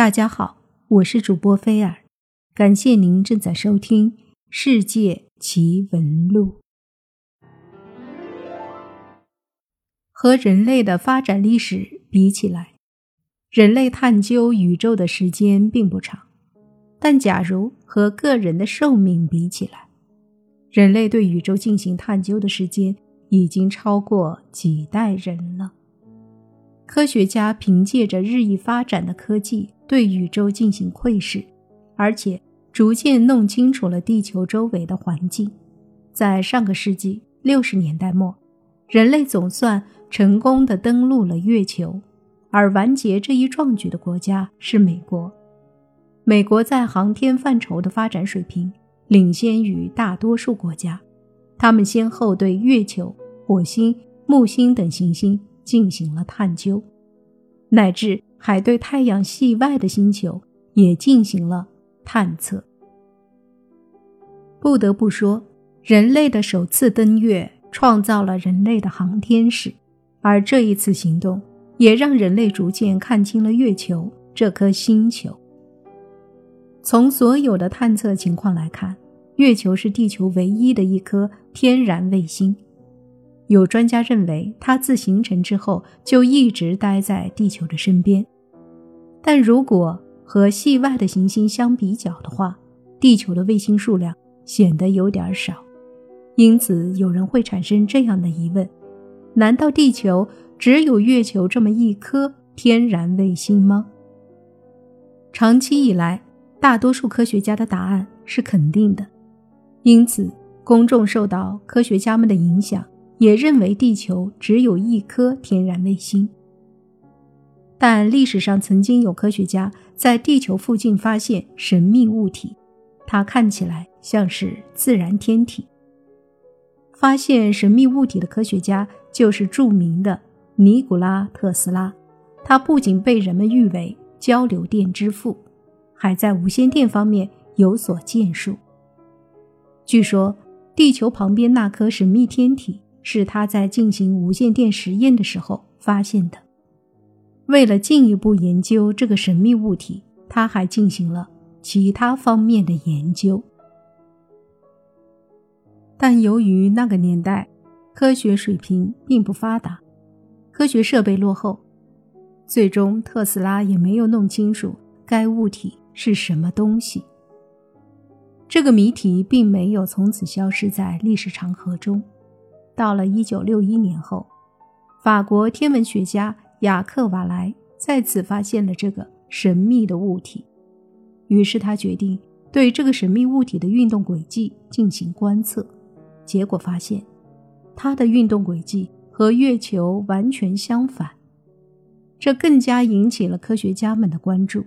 大家好，我是主播菲尔，感谢您正在收听《世界奇闻录》。和人类的发展历史比起来，人类探究宇宙的时间并不长。但假如和个人的寿命比起来，人类对宇宙进行探究的时间已经超过几代人了。科学家凭借着日益发展的科技。对宇宙进行窥视，而且逐渐弄清楚了地球周围的环境。在上个世纪六十年代末，人类总算成功的登陆了月球，而完结这一壮举的国家是美国。美国在航天范畴的发展水平领先于大多数国家，他们先后对月球、火星、木星等行星进行了探究，乃至。还对太阳系外的星球也进行了探测。不得不说，人类的首次登月创造了人类的航天史，而这一次行动也让人类逐渐看清了月球这颗星球。从所有的探测情况来看，月球是地球唯一的一颗天然卫星。有专家认为，它自形成之后就一直待在地球的身边。但如果和系外的行星相比较的话，地球的卫星数量显得有点少。因此，有人会产生这样的疑问：难道地球只有月球这么一颗天然卫星吗？长期以来，大多数科学家的答案是肯定的。因此，公众受到科学家们的影响。也认为地球只有一颗天然卫星，但历史上曾经有科学家在地球附近发现神秘物体，它看起来像是自然天体。发现神秘物体的科学家就是著名的尼古拉特斯拉，他不仅被人们誉为交流电之父，还在无线电方面有所建树。据说，地球旁边那颗神秘天体。是他在进行无线电实验的时候发现的。为了进一步研究这个神秘物体，他还进行了其他方面的研究。但由于那个年代科学水平并不发达，科学设备落后，最终特斯拉也没有弄清楚该物体是什么东西。这个谜题并没有从此消失在历史长河中。到了一九六一年后，法国天文学家雅克瓦莱再次发现了这个神秘的物体，于是他决定对这个神秘物体的运动轨迹进行观测。结果发现，它的运动轨迹和月球完全相反，这更加引起了科学家们的关注。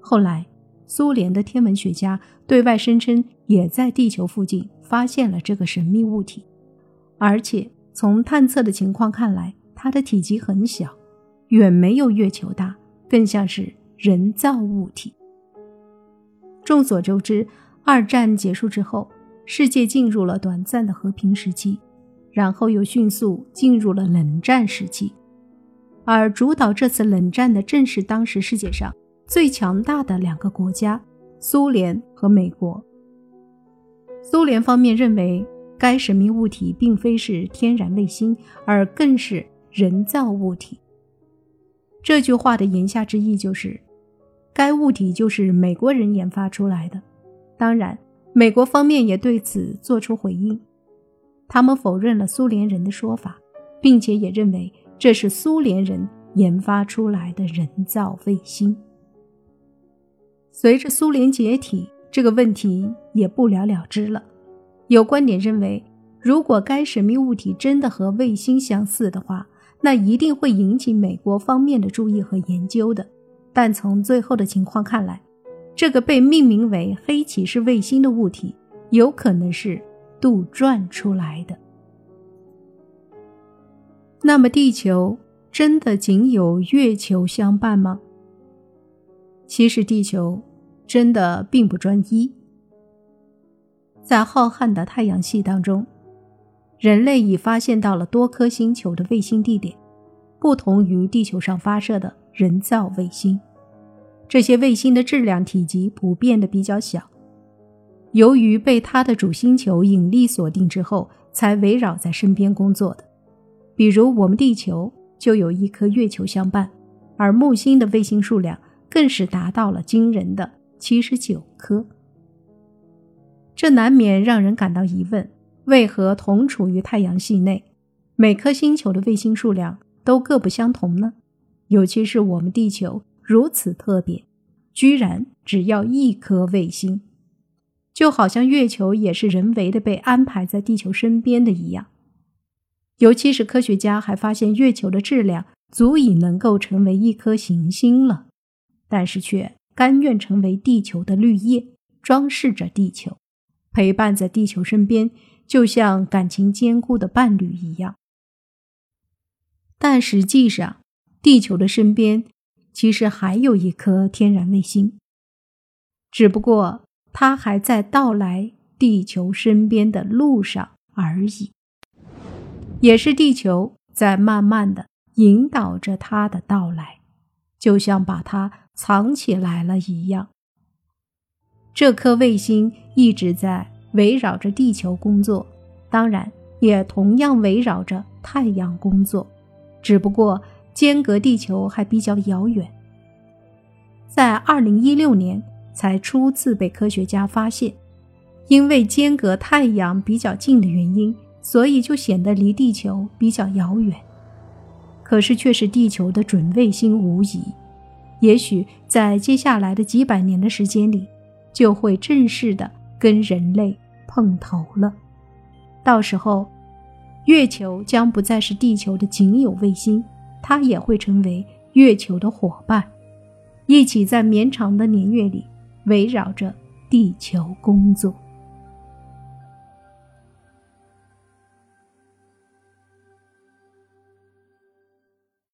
后来，苏联的天文学家对外声称也在地球附近发现了这个神秘物体。而且从探测的情况看来，它的体积很小，远没有月球大，更像是人造物体。众所周知，二战结束之后，世界进入了短暂的和平时期，然后又迅速进入了冷战时期。而主导这次冷战的正是当时世界上最强大的两个国家——苏联和美国。苏联方面认为。该神秘物体并非是天然卫星，而更是人造物体。这句话的言下之意就是，该物体就是美国人研发出来的。当然，美国方面也对此做出回应，他们否认了苏联人的说法，并且也认为这是苏联人研发出来的人造卫星。随着苏联解体，这个问题也不了了之了。有观点认为，如果该神秘物体真的和卫星相似的话，那一定会引起美国方面的注意和研究的。但从最后的情况看来，这个被命名为“黑骑士卫星”的物体有可能是杜撰出来的。那么，地球真的仅有月球相伴吗？其实，地球真的并不专一。在浩瀚的太阳系当中，人类已发现到了多颗星球的卫星地点，不同于地球上发射的人造卫星。这些卫星的质量、体积普遍的比较小。由于被它的主星球引力锁定之后，才围绕在身边工作的。比如我们地球就有一颗月球相伴，而木星的卫星数量更是达到了惊人的七十九颗。这难免让人感到疑问：为何同处于太阳系内，每颗星球的卫星数量都各不相同呢？尤其是我们地球如此特别，居然只要一颗卫星。就好像月球也是人为的被安排在地球身边的一样，尤其是科学家还发现月球的质量足以能够成为一颗行星了，但是却甘愿成为地球的绿叶，装饰着地球，陪伴在地球身边，就像感情坚固的伴侣一样。但实际上，地球的身边其实还有一颗天然卫星，只不过。它还在到来地球身边的路上而已，也是地球在慢慢的引导着它的到来，就像把它藏起来了一样。这颗卫星一直在围绕着地球工作，当然也同样围绕着太阳工作，只不过间隔地球还比较遥远。在二零一六年。才初次被科学家发现，因为间隔太阳比较近的原因，所以就显得离地球比较遥远。可是却是地球的准卫星无疑。也许在接下来的几百年的时间里，就会正式的跟人类碰头了。到时候，月球将不再是地球的仅有卫星，它也会成为月球的伙伴，一起在绵长的年月里。围绕着地球工作。